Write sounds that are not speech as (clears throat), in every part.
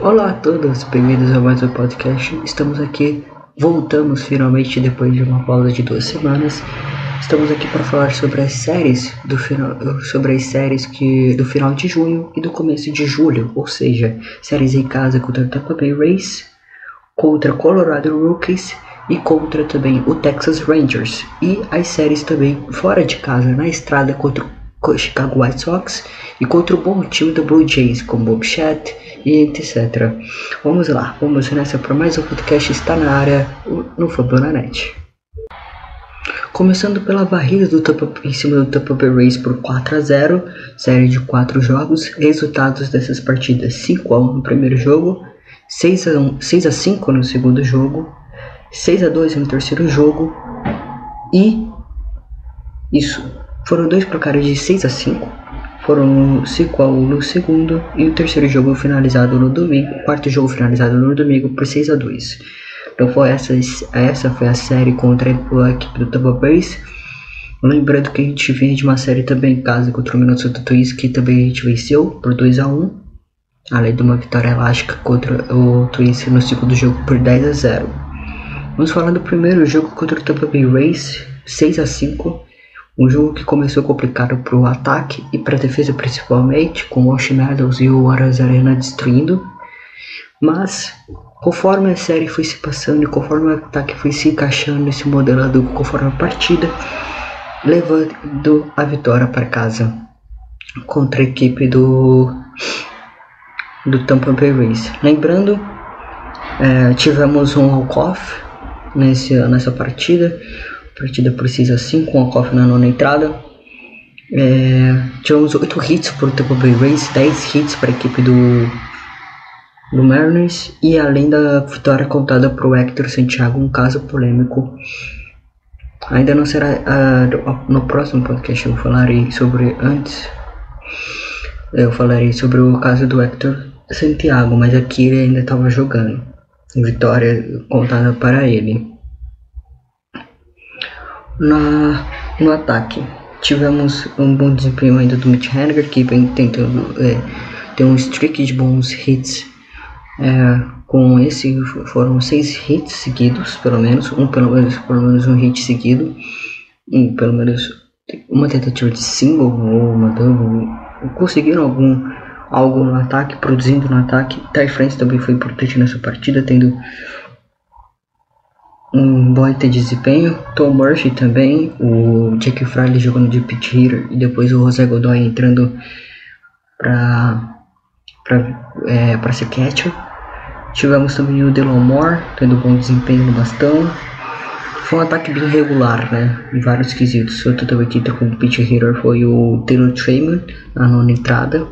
Olá a todos, bem-vindos a mais um podcast. Estamos aqui, voltamos finalmente depois de uma pausa de duas semanas. Estamos aqui para falar sobre as séries do final, sobre as séries que do final de junho e do começo de julho, ou seja, séries em casa contra o Tampa Bay Rays, contra Colorado Rockies e contra também o Texas Rangers e as séries também fora de casa na estrada contra o Chicago White Sox e contra o bom time do Blue Jays como Bob Chat e etc. Vamos lá, vamos nessa para mais um podcast está na área no Fabonanet. Começando pela varrida do Tampa, em cima do Tampa Bay Rays por 4 a 0, série de 4 jogos, resultados dessas partidas 5 a 1 no primeiro jogo, 6 a, 1, 6 a 5 no segundo jogo, 6 a 2 no terceiro jogo e isso foram dois placares de 6 a 5 foram 5 a 1 no segundo e o terceiro jogo finalizado no domingo, o quarto jogo finalizado no domingo por 6 a 2. Então foi essa, essa foi a série contra a equipe do Tampa Bay. Lembrando que a gente vinha de uma série também em casa contra o Minnesota Twins, que também a gente venceu por 2 a 1 além de uma vitória elástica contra o Twins no segundo jogo por 10 a 0. Vamos falar do primeiro jogo contra o Tampa Bay Rays, 6 a 5 um jogo que começou complicado para o ataque e para a defesa principalmente, com o Wash Meadows e o Aras Arena destruindo. Mas Conforme a série foi se passando e conforme o ataque foi se encaixando nesse modelado conforme a partida, levando a vitória para casa contra a equipe do, do Tampa Bay Rays. Lembrando, é, tivemos um walk-off nessa partida, partida precisa 5, um walk-off na nona entrada. É, tivemos 8 hits para o Tampa Bay Rays, 10 hits para a equipe do do Mariners e além da vitória contada para o Hector Santiago, um caso polêmico. Ainda não será uh, no próximo podcast eu falarei sobre antes eu falarei sobre o caso do Hector Santiago, mas aqui ele ainda estava jogando. Vitória contada para ele. Na, no ataque, tivemos um bom desempenho ainda do Mitch Haniger, que vem tentando é, ter um streak de bons hits é, com esse foram seis hits seguidos, pelo menos, um pelo menos, pelo menos um hit seguido, e pelo menos uma tentativa de single ou uma double. Conseguiram algum algo no ataque, produzindo no ataque. Ty France também foi importante nessa partida, tendo um bom de desempenho. Tom Murphy também, o Jack Fry jogando de pitch hitter e depois o José Godoy entrando para para é, ser catcher. Tivemos também o Delon Moore, tendo bom desempenho no bastão. Foi um ataque bem regular, né? Em vários quesitos. Outro também que como pitch hitter foi o Taylor Trayman, na nona entrada.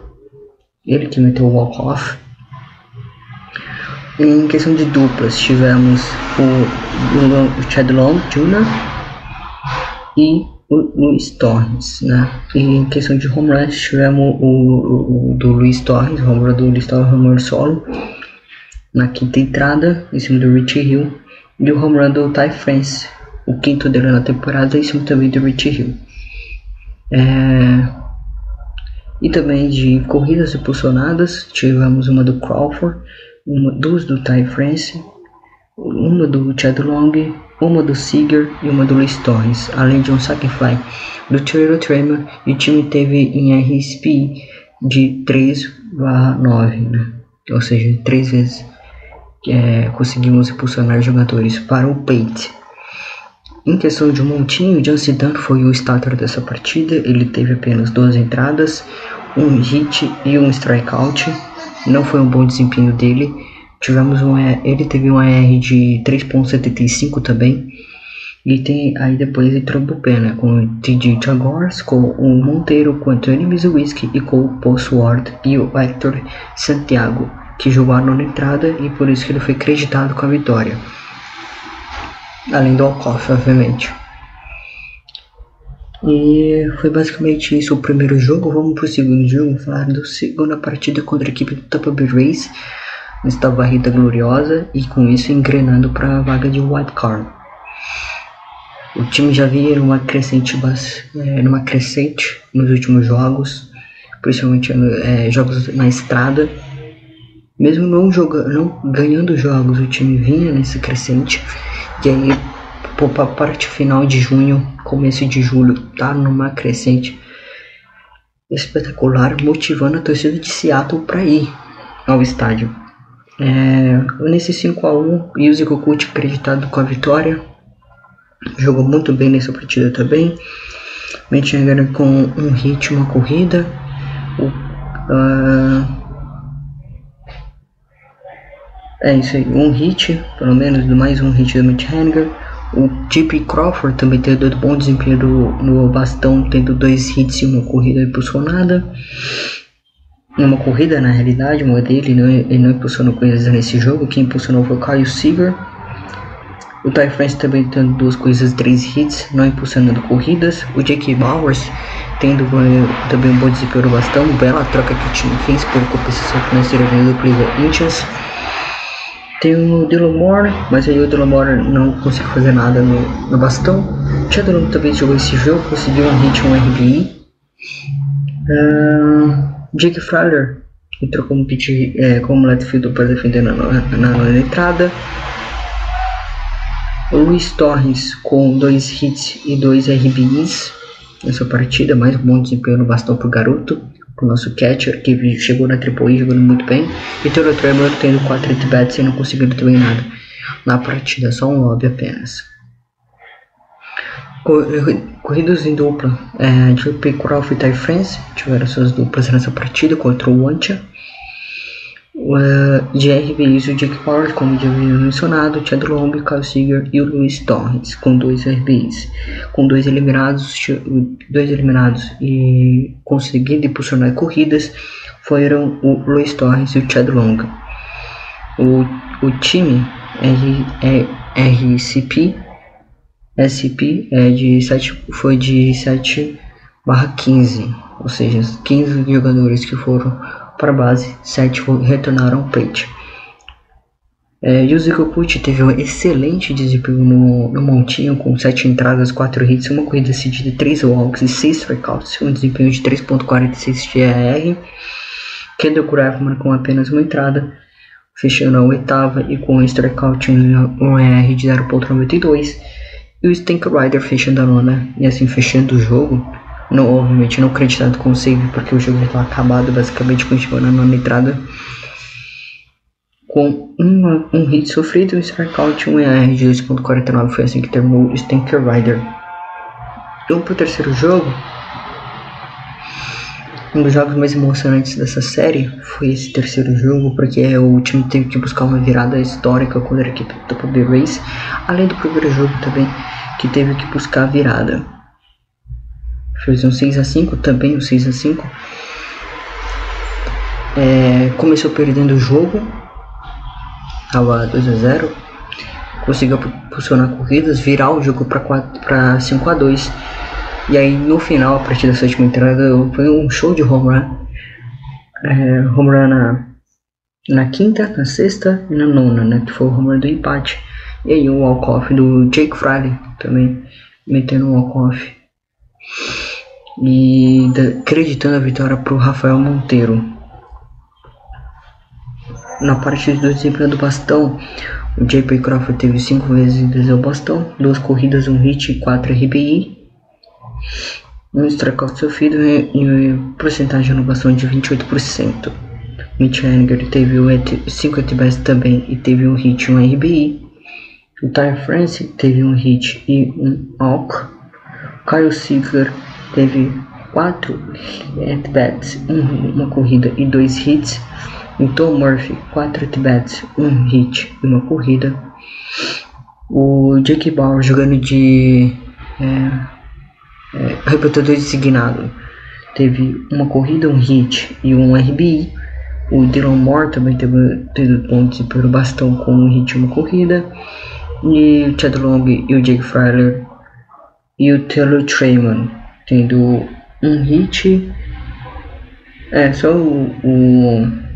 Ele que meteu o walk-off. Em questão de duplas, tivemos o, Chad Long Jr. e o Luiz Torres, né? E em questão de home runs, tivemos o, o, o do Luiz Torres, home run do Luiz Torres, home run solo na quinta entrada, em cima do Richie Hill, e o home run do Ty France, o quinto dele na temporada, em cima também do Richie Hill. É... E também de corridas impulsionadas, tivemos uma do Crawford, uma, duas do Ty France, uma do Chad Long, uma do Seager e uma do Luis Torres, além de um fly do Taylor Tremor, e o time teve em RSP de 3/9, né? ou seja, três vezes é, conseguimos impulsionar jogadores para o Pate. Em questão de montinho, Jancy Dunn foi o starter dessa partida. Ele teve apenas duas entradas, um hit e um strikeout. Não foi um bom desempenho dele. Tivemos um, ele teve um AR de 3.75 também. E tem aí depois entrou o bullpen, né, com o TJ Jaguars, com o Monteiro, com o Anthony Mizuwiski e com o Paul e o Hector Santiago que jogou a nona entrada e por isso que ele foi creditado com a vitória. Além do Alcoff, obviamente. E foi basicamente isso o primeiro jogo. Vamos para o segundo jogo, falar da segunda partida contra a equipe do Tampa Bay Rays. Nesta varrida gloriosa e com isso engrenando para a vaga de wild card. O time já vinha numa crescente, é, numa crescente nos últimos jogos, principalmente é, jogos na estrada mesmo não jogando, não ganhando jogos, o time vinha nesse crescente. E aí, para a parte final de junho, começo de julho, tá numa crescente espetacular, motivando a torcida de Seattle para ir ao estádio. É, nesse 5 a 1 Yuzi Kokut acreditado com a vitória, jogou muito bem nessa partida também. Menchengara com um hit, uma corrida. O, uh, é isso aí, um hit, pelo menos mais um hit do Mitch. O Chip Crawford também teve bom desempenho do, no bastão, tendo dois hits e uma corrida impulsionada. Uma corrida na realidade, uma dele, não, ele não impulsionou coisas nesse jogo. Quem impulsionou foi o Kyle Seager. O Ty France também tendo duas coisas, três hits, não impulsionando corridas. O Jake Bowers tendo também um bom desempenho no bastão. Bela troca que o time fez por compensação financeira do Cleveland Indians. Tem o Dylan Moore, mas aí o Dylan Moore não conseguiu fazer nada no, no bastão. Chadron também jogou esse jogo, conseguiu um hit, um RBI. Uh, Jake Fowler entrou como, pitch, é, como left fielder para defender na, na, na entrada. O Luiz Torres com dois hits e dois RBIs nessa partida, mais um bom desempenho no bastão para o garoto o nosso catcher, que chegou na AAA jogando muito bem, e Toro Tremor tendo 4 at-bats e não conseguindo também nada na partida, só um lobby apenas. Corridas em dupla, é, JP Crawford e Ty France tiveram suas duplas nessa partida contra o Wancha. Uh, RBIs, o Jake Power, como já havia mencionado, Chad Long, Kyle Seager e o Luis Torres, com dois RBIs. Com dois eliminados, dois eliminados e conseguindo impulsionar corridas, foram o Luis Torres e o Chad Long. O, o time R, é, RCP, SP é de 7, foi de 7 barra 15, ou seja, 15 jogadores que foram para a base, 7 retornaram ao plate. É, Yuzi Kokuchi teve um excelente desempenho no, no montinho, com 7 entradas, 4 hits, uma corrida decidida, 3 walks e 6 strikeouts, um desempenho de 3.46 de ER. Kendall Graffman com apenas uma entrada, fechando a oitava e com um strikeout um ER de 0.92. E o Stank Rider fechando a nona, e assim fechando o jogo não, obviamente não acreditado com o save porque o jogo já estava acabado, basicamente continuando na entrada. Com um hit sofrido, um strikeout, um ER de 2.49 foi assim que terminou o Stinker Rider. Então pro terceiro jogo, um dos jogos mais emocionantes dessa série foi esse terceiro jogo, porque o time teve que buscar uma virada histórica contra a equipe do Tampa Bay Rays, além do primeiro jogo também, que teve que buscar a virada. Fez um 6 a 5 também um 6 a 5 é, começou perdendo o jogo estava 2 a 0 conseguiu posicionar corridas virar o jogo para 5 a 2 e aí no final a partir da sétima entrada foi um show de home run é, home run na, na quinta, na sexta e na nona, né? Que foi o home run do empate. E aí o walk-off do Jake Friday também metendo um walk-off e acreditando a vitória para o Rafael Monteiro. Na parte do desempenho do bastão, o JP Crawford teve 5 vezes o bastão, 2 corridas, 1 um hit e 4 RBI. Um strikeout sofrido e, e porcentagem no bastão de 28%. Mitch Henniger teve 5 at também e teve um hit e um RBI. O Ty France teve um hit e um walk. Kyle Seeger teve quatro at-bats, uma corrida e dois hits. O Tom Murphy, quatro at-bats, um hit e uma corrida. O Jake Bauer jogando de é, é, repetidor designado, teve uma corrida, um hit e um RBI. O Dylan Moore também teve, teve pontos pelo bastão com um hit e uma corrida. E o Chad Long e o Jake Fryer e o Taylor Trayman tendo um hit. É, só o, o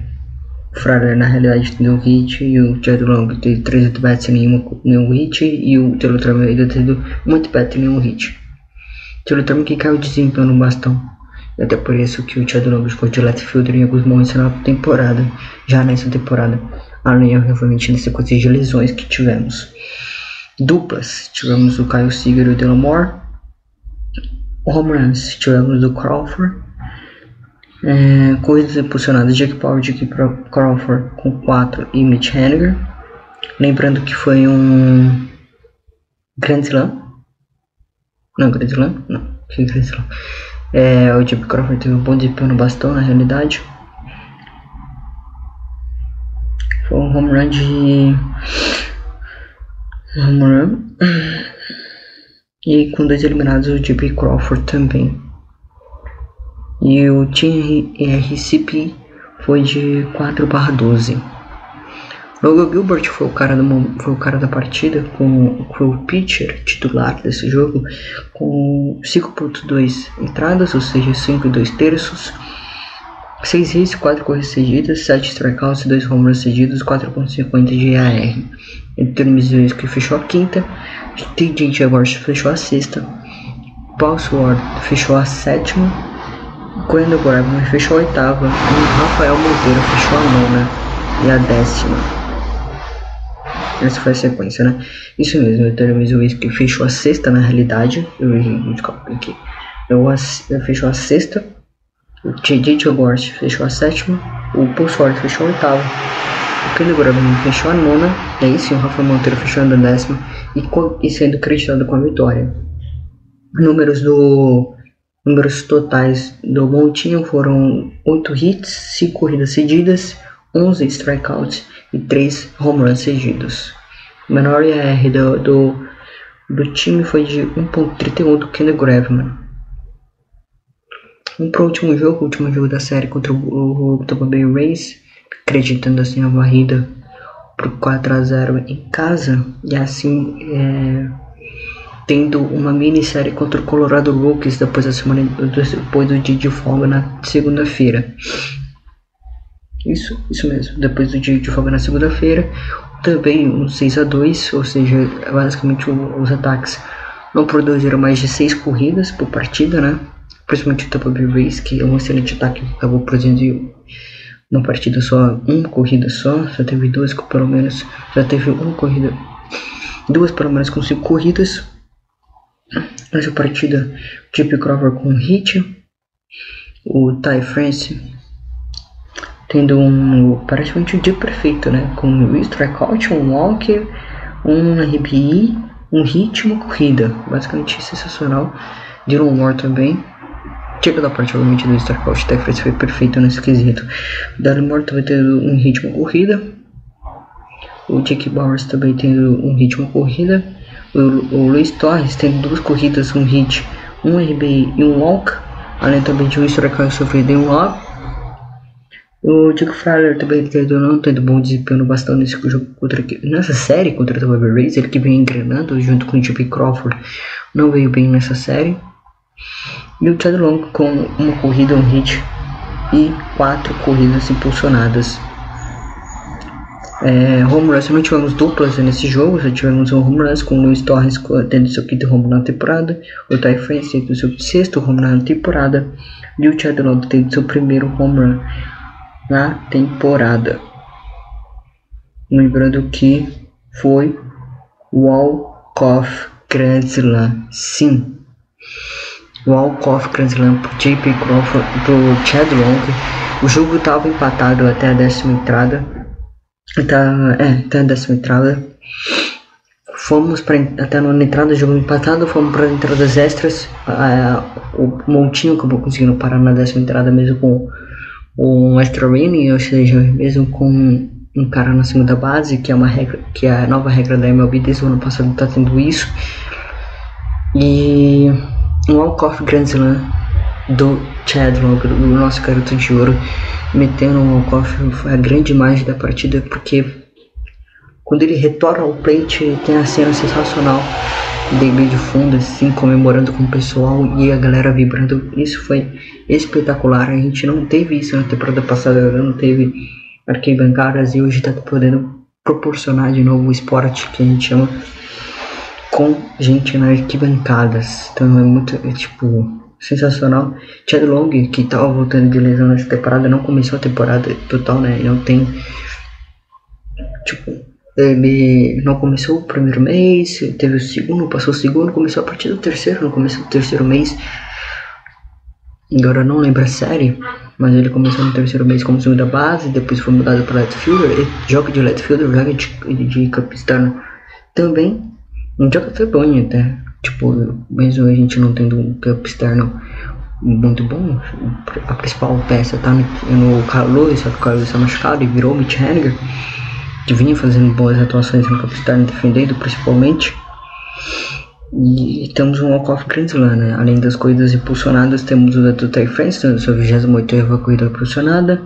na realidade tendo um hit e o Chad Long teve 3 at-bats e nenhum, nenhum hit e o Taylor Trammell ainda tendo um at-bat e nenhum hit. Trammell que caiu de desempenho no bastão Até por isso que o Lobos foi de left fielder em alguns momentos na temporada, já nessa temporada, além, obviamente, da sequência de lesões que tivemos. Duplas, tivemos o Kyle Seager e o Delamore. Home tivemos o Crawford. É, corridas impulsionadas, Jake Power, Jake Crawford com 4 e Mitch Haniger. Lembrando que foi um Grand Slam. Não, Grand Slam? Não, que Grand Slam. É, o Jake Crawford teve um bom desempenho no bastão, na realidade. Foi um home run de. Home run. E com dois eliminados, o J.P. Crawford também. E o Team RCP foi de 4 barra 12. Logan Gilbert foi o cara, do, foi o cara da partida, com, foi o pitcher titular desse jogo, com 5.2 entradas, ou seja, 5 e 2 terços, 6 hits, 4 corridas cedidas, 7 strikeouts, 2 home runs cedidos, 4.50 de AR. Em termos de que fechou a quinta, TJ Jaguars fechou a sexta, Paul Sword fechou a sétima, Quando Grabman fechou a oitava e Rafael Monteiro fechou a nona e a décima. Essa foi a sequência, né? Isso mesmo, o Teremiz Whisky fechou a sexta na realidade. Eu, desculpa aqui. Eu, fechou a sexta. O JJ Jogort fechou a sétima. O Pulsford fechou a oitava. O Kenny Grabman fechou a nona. E aí sim o Rafa Monteiro fechou a décima. E, e sendo acreditado com a vitória. Números do números totais do Montinho foram 8 hits, 5 corridas cedidas, 11 strikeouts e 3 home runs seguidos. O menor IR do, do, do time foi de 1.31 do Kenny Graveman. Vamos para último jogo, o último jogo da série contra o, o Tampa Bay Rays, acreditando assim a varrida por 4 a 0 em casa e assim é, tendo uma minissérie contra o Colorado Rockies depois da semana depois do dia de folga na segunda-feira. Isso, isso mesmo. Depois do dia de folga na segunda-feira, também um 6 a 2 ou seja, basicamente os ataques não produziram mais de 6 corridas por partida, né? Principalmente o Tampa Bay Rays, que é um excelente ataque, acabou produzindo uma partida só, uma corrida só, já teve duas pelo menos, já teve uma corrida, duas pelo menos com 5 corridas. Nessa partida, Chip Crawford com hit, o Ty France tendo um praticamente um dia perfeito, né? Com um strikeout, um walk, um RBI, um uma corrida. Basicamente sensacional. Dylan Moore também. Chega da parte, obviamente, do strikeout. Até foi perfeito nesse quesito. Dylan Moore também tendo um uma corrida. O Jake Bowers também tendo um uma corrida. O, o Luiz Torres tendo duas corridas, um hit, um RBI e um walk. Além também de um strikeout sofrido em um walk. O Diego Fryer também tendo não tendo bom desempenho bastante nesse jogo contra nessa série contra o Bay Rays, ele que vem engrenando junto com o J.P. Crawford, não veio bem nessa série. E o Chad Long com uma corrida, um hit e quatro corridas impulsionadas. É, home runs, não tivemos duplas nesse jogo, só tivemos um home runs com o Luiz Torres tendo seu quinto home na temporada, o Ty France tendo seu sexto home na temporada e o Chad Long tendo seu primeiro home run na temporada. Lembrando que foi Walk-Off Grand Slam, sim. Walk-Off Grand Slam pro JP Crawford, pro Chad Long. O jogo estava empatado até a décima entrada. Tá, é, até a décima entrada. Fomos para até na entrada do jogo empatado, fomos para entradas extras. Ah, o Montinho acabou conseguindo parar na décima entrada mesmo com um extra inning, ou seja, mesmo com um cara na segunda base, que é uma regra, que é a nova regra da MLB desde o ano passado está tendo isso. E um walk-off Grand Slam do Chad Logan, o nosso garoto de ouro, metendo um walk-off foi a grande imagem da partida, porque quando ele retorna ao plate tem a cena sensacional dele de fundo, assim, comemorando com o pessoal e a galera vibrando. Isso foi espetacular. A gente não teve isso na temporada passada, não teve arquibancadas e hoje está podendo proporcionar de novo o esporte que a gente chama com gente nas arquibancadas. Então é muito, é, tipo, sensacional. Chad Long, que estava voltando de lesão nessa temporada, não começou a temporada total, né? Não tem. Tipo, ele não começou o primeiro mês, teve o segundo, passou o segundo, começou a partir do terceiro, no começo do terceiro mês. Agora não lembro a série, mas ele começou no terceiro mês como segunda base, depois foi mudado para left fielder, joga de left fielder, joga de, de capistano também. Um joga foi bom até, tipo, mesmo a gente não tendo um campo externo muito bom, a principal peça tá no, no Carlos, só que o Carlos está machucado e virou Mitch Henniger que vinha fazendo boas atuações no externo, defendendo principalmente. E temos um walk-off Grand né? Além das corridas impulsionadas, temos o da Ty France, na sua 28 corrida impulsionada.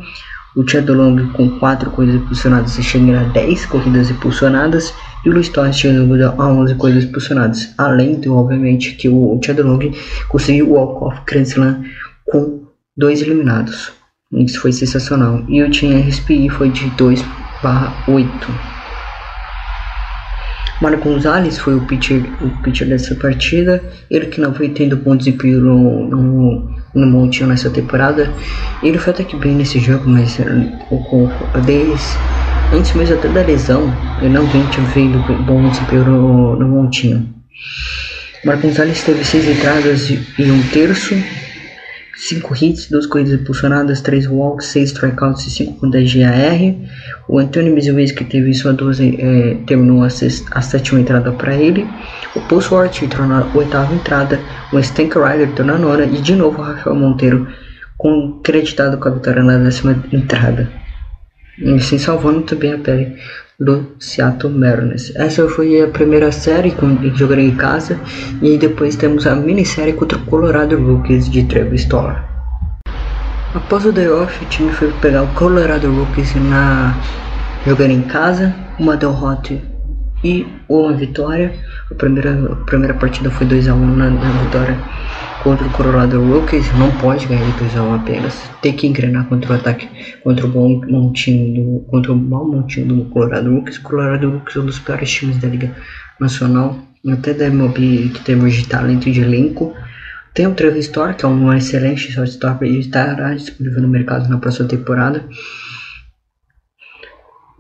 O Chad Long com 4 corridas impulsionadas chega a 10 corridas impulsionadas. E o Luiz Torres chegando a 11 corridas impulsionadas. Além de, obviamente, que o Chad Long conseguiu o walk-off Grand com dois eliminados. Isso foi sensacional. E o Team RSPI foi de 2 barra 8. Mário Gonzalez foi o pitcher, o pitcher dessa partida. Ele que não foi tendo bom desempenho no, no, no Montinho nessa temporada. Ele foi até que bem nesse jogo, mas o, desde, antes mesmo até da lesão, ele não vem tendo bom desempenho no, no Montinho. Mário Gonzalez teve seis entradas e um terço 5 hits, 2 corridas impulsionadas, 3 walks, 6 strikeouts e 5 com 10 GAR. O Antônio Mizuiski teve sua 12, é, terminou a, a sétima entrada para ele. O Paul Swart entrou na oitava entrada. O Stank Rider entrou na nona. E de novo o Rafael Monteiro com, creditado com a vitória na décima entrada. E assim salvando também a pele do Seattle Mariners. Essa foi a primeira série que jogarei em casa e depois temos a minissérie contra o Colorado Rockies de Trevor Stoller. Após o day off, o time foi pegar o Colorado Rockies na jogando em casa, uma derrota e uma vitória. A primeira, a primeira partida foi 2 a 1 na, na vitória contra o Colorado Rockies, não pode ganhar de 2x1 apenas. Tem que engrenar contra o ataque, contra o bom montinho do. contra o mau montinho do Colorado Rockies. O Colorado Rockies é um dos piores times da Liga Nacional, até da MLB que temos de talento e de elenco. Tem o Trevor Store, que é um excelente shortstop e estará disponível no mercado na próxima temporada.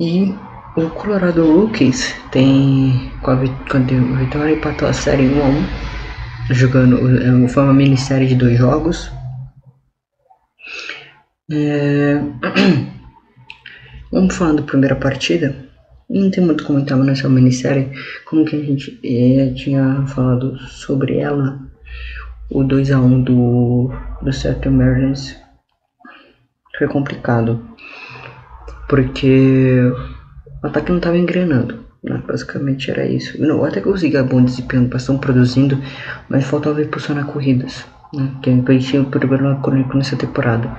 E o Colorado Rockies tem com a, vitória empatou a série 1 a 1 jogando. É, foi uma minissérie de dois jogos. É... (clears throat) Vamos falar da primeira partida. Não tem muito comentário nessa minissérie. Como que a gente é, tinha falado sobre ela. O 2x1 do, do Seattle Mariners foi complicado. Porque o ataque não estava engrenando. Né? Basicamente era isso. Eu até consegui bom desempenho, estão produzindo, mas faltava impulsionar corridas. Né? Que tinha o problema crônico nessa temporada.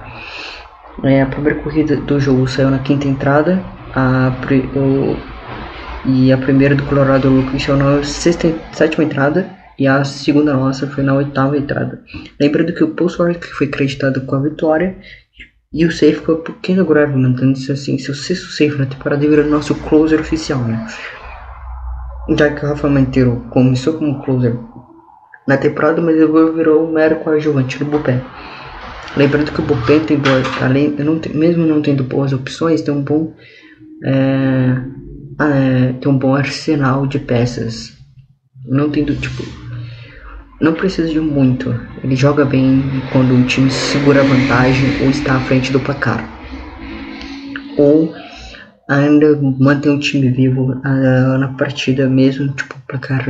É, a primeira corrida do jogo saiu na quinta entrada. A, o, e a primeira do Colorado Rookies saiu na sexta, sétima entrada. E a segunda nossa foi na oitava entrada. Lembrando que o Pulsar que foi creditado com a vitória e o safe foi um pouquinho grave, mantendo se assim, seu sexto safe na temporada virou nosso closer oficial, né? Já que o Rafa Monteiro começou como closer na temporada, mas agora virou um mero coadjuvante do bullpen. Lembrando que o bullpen tem boas, além, não tem, mesmo não tendo boas opções, tem um bom é, é, tem um bom arsenal de peças. Não tendo tipo, não precisa de muito. Ele joga bem quando o time segura a vantagem ou está à frente do placar. Ou ainda manter o time vivo uh, na partida mesmo, tipo, placar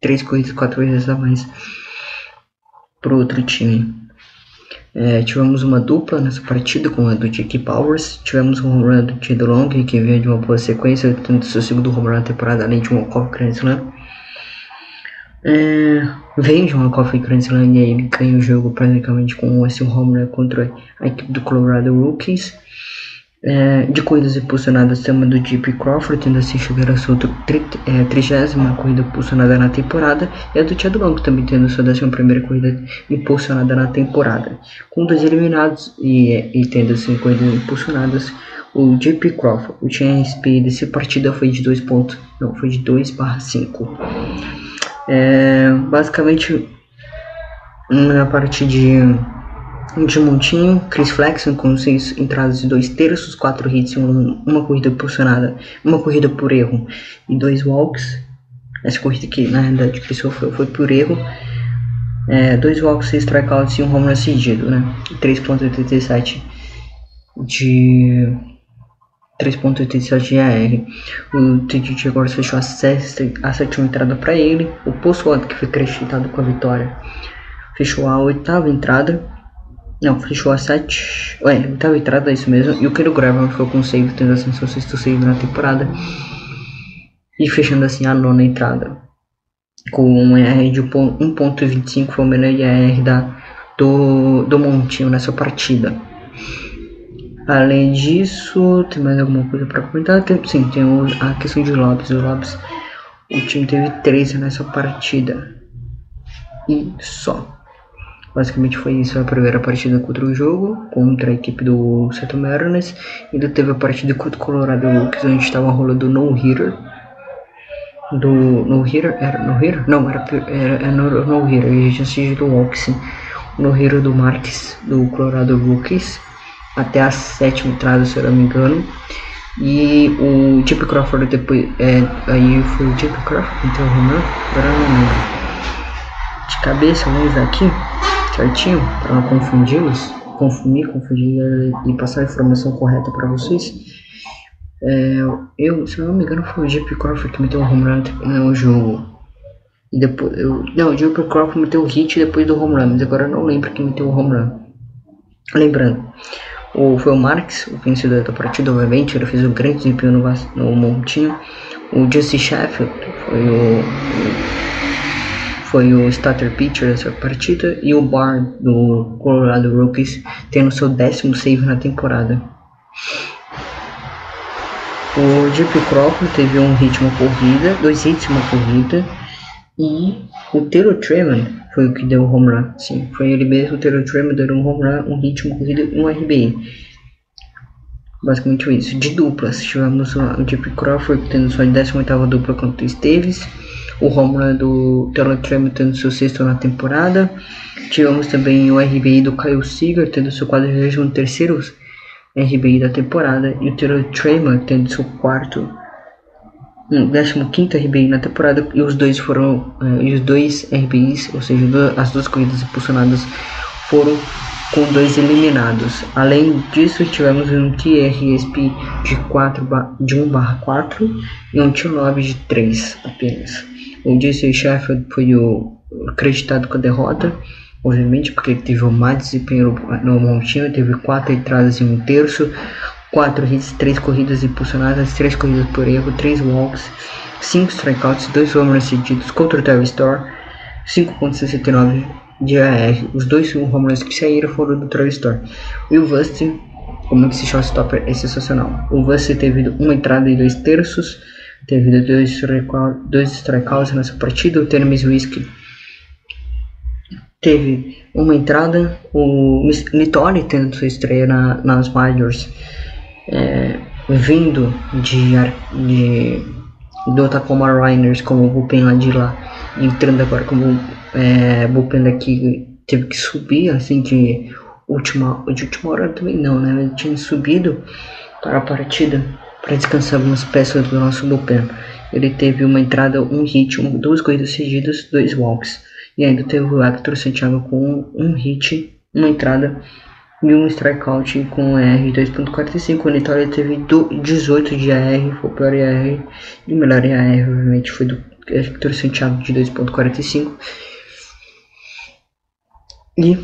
três corridas, quatro vezes a mais pro outro time. É, tivemos uma dupla nessa partida com a do Jake Powers, tivemos um home run do Tido Long, que veio de uma boa sequência, tendo seu segundo home run na temporada, além de um walk-off Grand Slam. É, vejam a Coffee Grand Slam e ele ganha o jogo praticamente com esse home run contra a equipe do Colorado Rookies. É, de corridas impulsionadas, temos do Jeep Crawford, tendo assim chegar a sua é, trigésima corrida impulsionada na temporada, e a do Chad Long também tendo sua décima primeira corrida impulsionada na temporada. Com dois eliminados e, e tendo assim corridas impulsionadas, o JP Crawford, o TNSP desse partida foi de 2 pontos, não, foi de 2 barra 5. É, basicamente Na parte de, de montinho, Chris Flexon com seis entradas de dois terços, quatro hits, um, uma corrida posicionada, uma corrida por erro e dois walks. Essa corrida que na realidade que sofreu foi por erro. É, dois walks, seis strikeouts e um home run cedido, né? 3.87 de 3.87 de AR. O TJ agora fechou a, sexta, a sétima entrada para ele. O Poço que foi acrescentado com a vitória, fechou a oitava entrada. Não, fechou a sete. Ué, oitava entrada, é isso mesmo. E o Kero Graveman ficou com save, tendo assim seu sexto save na temporada. E fechando assim a nona entrada. Com um AR de 1.25, foi o melhor AR da, do, do Montinho nessa partida. Além disso, tem mais alguma coisa para comentar? Tem, sim, tem o, a questão de Lopes. O Lopes, o time teve 13 nessa partida. E só. Basicamente foi isso a primeira partida contra o jogo, contra a equipe do Seattle Mariners. Ainda teve a partida contra o Colorado Rockies, onde estava rolando no-hitter. Do no-hitter? Era no-hitter? Não, era, era, era no-hitter. A gente assistiu o Oxy. No-hitter do Marques, do Colorado Rockies até a sétima entrada, se eu não me engano. E o Chip Crawford depois. É, aí foi o Chip Crawford, então né? agora não lembro. De cabeça, vamos aqui, certinho, para não confundi-los, confundir, confundir e passar a informação correta para vocês. É, eu, se eu não me engano, foi o Chip Crawford que meteu o home run no jogo. E depois, eu, não, o Chip Crawford meteu o hit depois do home run, mas agora eu não lembro quem meteu o home run. Lembrando, o, foi o Marx, o vencedor da partida, obviamente, ele fez um grande desempenho no, no montinho. O Justin Sheffield foi o, foi o starter pitcher dessa partida. E o Barn, do Colorado Rockies, tendo seu décimo save na temporada. O Deep Crawford teve um hit uma corrida, dois hits uma corrida. E o Taylor Tremont foi o que deu o home run. Sim, foi ele mesmo, o Taylor Tremont deu um home run, um hit, uma corrida e um RBI. Basicamente isso. De duplas, tivemos o Jeep Crawford tendo sua 18 dupla contra o Esteves. O home run do Taylor Tremont tendo seu sexto na temporada. Tivemos também o RBI do Kyle Seager tendo seu 43 RBI da temporada. E o Taylor Tremont tendo seu quarto 15 RBI na temporada e os dois foram uh, e os dois RBIs, ou seja, as duas corridas impulsionadas foram com dois eliminados. Além disso, tivemos um TRSP de 4 de 1/4 e um T-Lob de 3 apenas. O Jason Sheffield foi o acreditado com a derrota, obviamente porque ele teve o mais desempenho no montinho, teve 4 entradas e um terço, 4 hits, 3 corridas impulsionadas, 3 corridas por erro, 3 walks, 5 strikeouts, 2 homens cedidos contra o Terry Store, 5.69 de AR. Os dois home que saíram foram do Terry Store. E o Vust, como que se chama stopper, é sensacional. O Vust teve uma entrada e dois terços, teve dois, strikeouts, dois strikeouts nessa partida. O Termes Whisky teve uma entrada. O Nittoli tendo sua estreia na, nas Majors é, vindo de, de do Tacoma Rainers como bullpen lá de lá, entrando agora como é, bullpen daqui, teve que subir assim de última, de última hora também não, né? Ele tinha subido para a partida para descansar algumas peças do nosso bullpen. Ele teve uma entrada, um hit, um, duas corridas seguidas, dois walks. E ainda teve o Hector Santiago com um hit, uma entrada e um strikeout com R 2.45. O Nitória teve 18 de AR, foi o pior AR. E o melhor AR, obviamente, foi do Hector Santiago de 2.45. E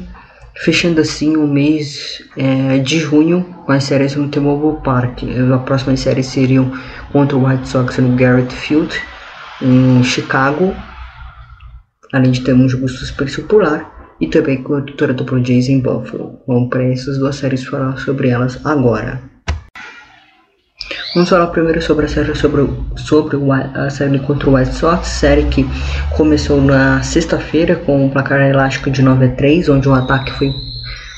fechando assim o mês é, de junho com as séries no T-Mobile Park. As próximas séries seriam contra o White Sox no Garrett Field, em Chicago. Além de ter um jogo suspenso polar e também com tutora do Blue Jays em Buffalo. Vamos para essas duas séries falar sobre elas agora. Vamos falar primeiro sobre a série sobre, sobre a série contra o White Sox, série que começou na sexta-feira com um placar elástico de 9 a 3, onde o ataque foi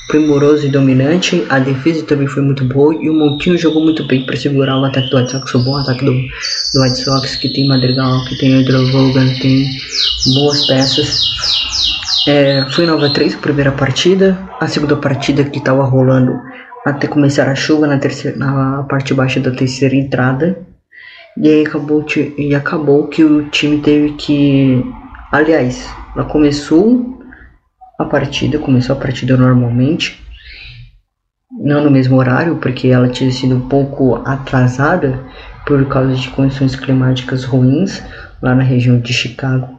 primoroso e dominante, a defesa também foi muito boa e o Montinho jogou muito bem para segurar o ataque do White Sox, o bom ataque do, do White Sox, que tem Madrigal, que tem Andrew Vogan, tem boas peças É, foi 9 a 3 a primeira partida. A segunda partida que estava rolando até começar a chuva na, terceira, na parte baixa da terceira entrada. E aí acabou, e acabou que o time teve que. Aliás, ela começou a partida, começou a partida normalmente. Não no mesmo horário, porque ela tinha sido um pouco atrasada por causa de condições climáticas ruins lá na região de Chicago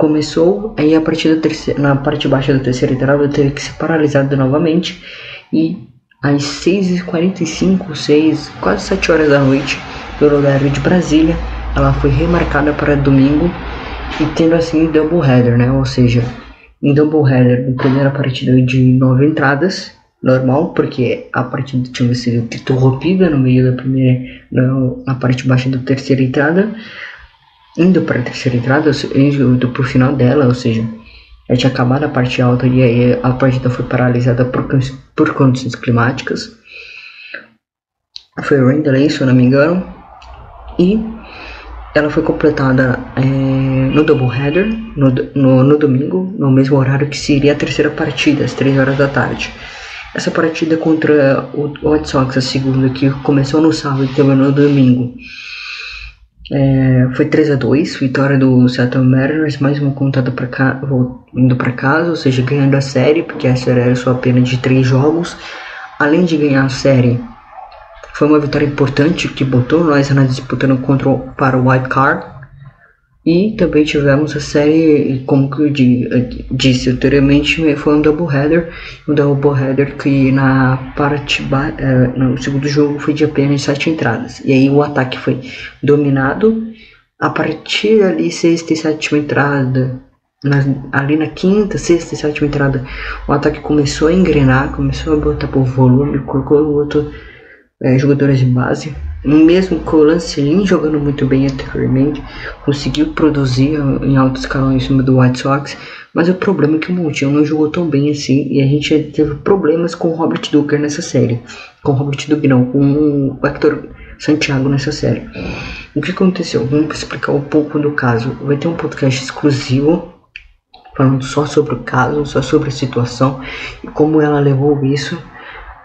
começou, aí a partir da terceira, na parte baixa da terceira entrada teve que ser paralisada novamente e às 6h45, 6, quase 7 horas da noite, pelo horário de Brasília, ela foi remarcada para domingo e tendo assim double header, né? Ou seja, em double header, na primeira partida de nove entradas, normal, porque a partida tinha sido interrompida no meio da primeira, na parte baixa da terceira entrada indo para a terceira entrada, indo para o final dela, ou seja, já tinha acabado a parte alta e aí a partida foi paralisada por, por condições climáticas. Foi rain delay, se eu não me engano, e ela foi completada é, no doubleheader, no, no, no domingo, no mesmo horário que seria a terceira partida, às 3 horas da tarde. Essa partida contra o White Sox, a segunda, que começou no sábado e terminou no domingo, é, foi 3 a 2 vitória do Seattle Mariners, mais uma contada indo para casa, ou seja, ganhando a série, porque a série era só apenas de 3 jogos. Além de ganhar a série, foi uma vitória importante que botou nós na disputa contra para o White Card. E também tivemos a série, como que eu disse anteriormente, foi um doubleheader. Um doubleheader que na parte é, no segundo jogo foi de apenas 7 entradas. E aí o ataque foi dominado. A partir ali, sexta e sétima entrada, na, ali na quinta, sexta e sétima entrada, o ataque começou a engrenar, começou a botar por volume, colocou outro é, jogadores de base mesmo com o Lancelin jogando muito bem anteriormente, conseguiu produzir em alto escalão em cima do White Sox, mas o problema é que o Montiel não jogou tão bem assim e a gente teve problemas com o Robert Duker nessa série. Com o Robert Duker não, com o Hector Santiago nessa série. O que aconteceu? Vamos explicar um pouco do caso. Vai ter um podcast exclusivo falando só sobre o caso, só sobre a situação e como ela levou isso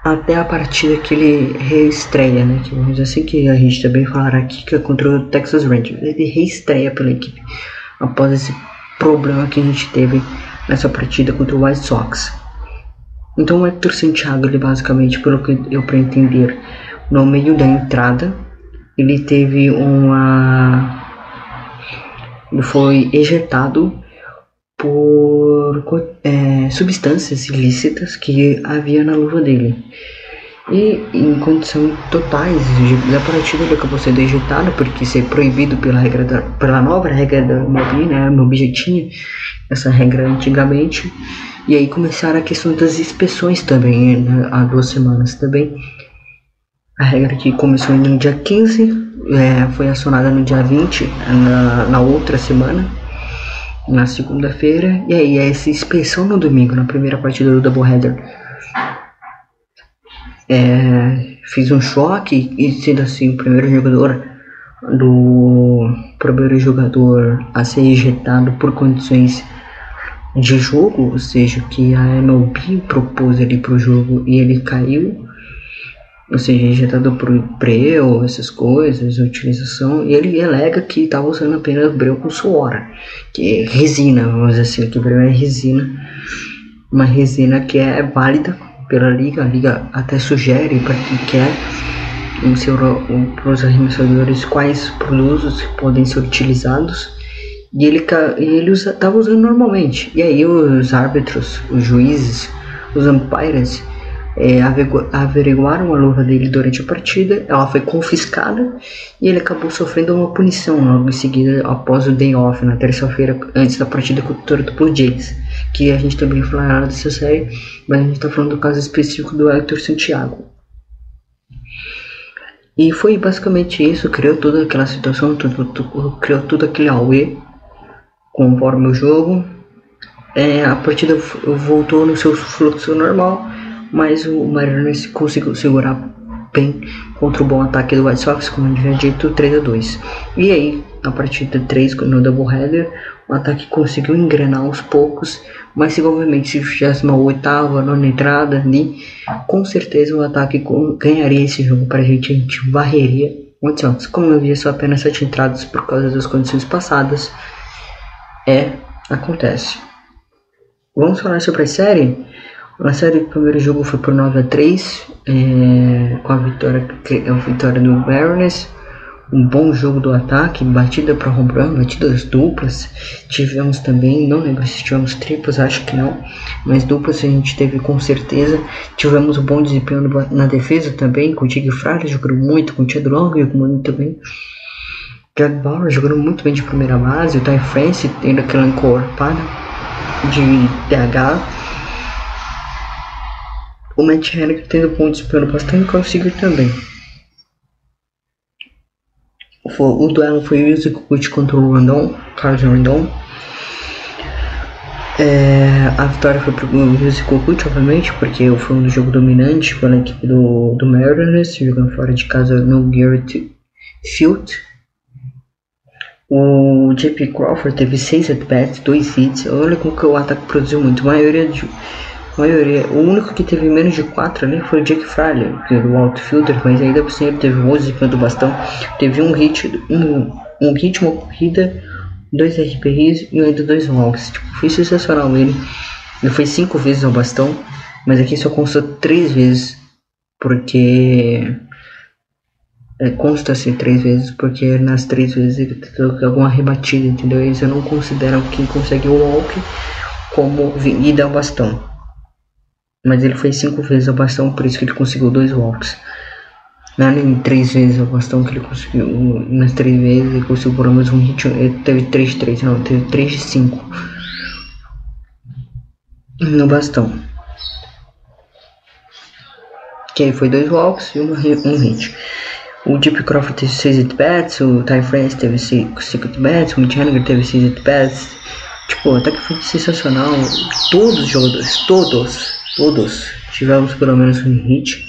até a partida que ele reestreia, né? Que vamos dizer assim que a gente também falará aqui que é contra o Texas Rangers. Ele reestreia pela equipe após esse problema que a gente teve nessa partida contra o White Sox. Então o Hector Santiago, ele basicamente, pelo que eu para entender, no meio da entrada, ele teve uma. Ele foi ejetado por é, substâncias ilícitas que havia na luva dele. E em condições totais da partida ele acabou sendo ejetado porque isso é proibido pela regra da, pela nova regra da MLB, né? MLB já tinha essa regra antigamente. E aí começaram a questão das inspeções também, né? há duas semanas também. A regra que começou no dia 15 é, foi acionada no dia 20, na, na outra semana na segunda-feira. E aí, essa inspeção no domingo, na primeira partida do Doubleheader. É, fiz um choque e sendo assim o primeiro jogador do primeiro jogador a ser ejetado por condições de jogo, ou seja, que a MLB propôs ali pro jogo e ele caiu ou seja, injetado por breu, essas coisas, utilização, e ele alega que estava usando apenas breu com suor, que é resina, vamos dizer assim, que breu é resina, uma resina que é válida pela liga, a liga até sugere para quem quer para os arremessadores quais produtos podem ser utilizados e ele ele estava usando normalmente. E aí os árbitros os juízes os umpires é, averiguaram a luva dele durante a partida, ela foi confiscada e ele acabou sofrendo uma punição logo em seguida após o day off, na terça-feira, antes da partida contra o Blue Jays, que a gente também falará dessa série, mas a gente está falando do caso específico do Hector Santiago. E foi basicamente isso, criou toda aquela situação, tudo, tudo, criou tudo aquele AUE conforme o jogo. É, a partida voltou no seu fluxo normal mas o Mariners conseguiu segurar bem contra o bom ataque do White Sox, como eu já dito, 3 a 2 E aí, a partir de 3 no doubleheader, O ataque conseguiu engrenar aos poucos, mas obviamente se fizesse uma oitava, nona entrada ali, com certeza o ataque ganharia esse jogo para a gente, a gente varreria o Santos. Como eu vi só apenas sete entradas por causa das condições passadas, é, acontece. Vamos falar sobre a série? A série do primeiro jogo foi por 9 a 3 é, com a vitória, a vitória do Baroness um bom jogo do ataque, batida para home run, batidas duplas. Tivemos também, não lembro se tivemos triplas, acho que não, mas duplas a gente teve com certeza. Tivemos um bom desempenho na defesa também, com o Tig Fraley jogando muito, com o Chad Long jogando também. Jack Bauer jogando muito bem de primeira base, o Ty France tendo aquela encorpada de DH. O Matt Henry tendo bom desempenho bastante conseguiu também. O duelo foi Music Kut contra o Randon, Carlos Randon. É, a vitória foi o Music Kut, obviamente, porque foi um jogo dominante pela equipe do, do Mariners, jogando fora de casa no Garrett Field. O JP Crawford teve 6 at-bats, 2 hits. Olha como que o ataque produziu muito. A maioria de, maioria. O único que teve menos de 4 ali foi o Jake Fraley, que era o outfielder, mas ainda cima ele teve 11 do bastão. Teve um hit, um, um hit, uma corrida, dois RPIs e ainda dois walks. Tipo, foi sensacional ele. Ele foi 5 vezes ao bastão, mas aqui só consta 3 vezes, porque. É, consta-se três vezes, porque nas três vezes ele teve alguma rebatida, entendeu? Eles não consideram quem consegue o walk como ida ao bastão. Mas ele foi cinco vezes ao bastão, por isso que ele conseguiu dois walks. Não é nem três vezes ao bastão que ele conseguiu. Nas três vezes ele conseguiu pelo menos um hit. Ele teve 3 de 3, não, teve 3 de 5 no bastão. Que aí foi dois walks e uma, um hit. O Deep Crawford teve 6 at-bats, o Ty France teve 5 at-bats, o Mitch Haniger teve 6 at-bats. Tipo, até que foi sensacional. Todos os jogadores, todos todos tivemos pelo menos um hit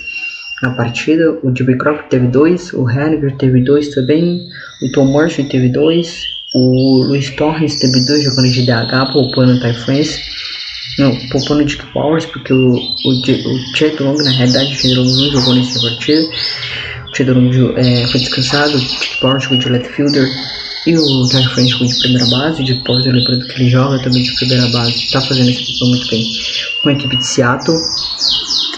na partida. O Jimmy Crawford teve dois, o Henniger teve dois também, o Tom Murphy teve dois, o Luis Torres teve dois jogando de DH, poupando o Ty. Não, poupando o Dick Powers, porque o, o, o Chad Long, na realidade, o Chad Long não jogou nessa partida. O Chad Long é, foi descansado, o Dick Powers jogou de left fielder. E o Ty France jogou de primeira base, o Dick Powers, lembrando que ele joga também de primeira base, está fazendo esse papel muito bem com a equipe de Seattle.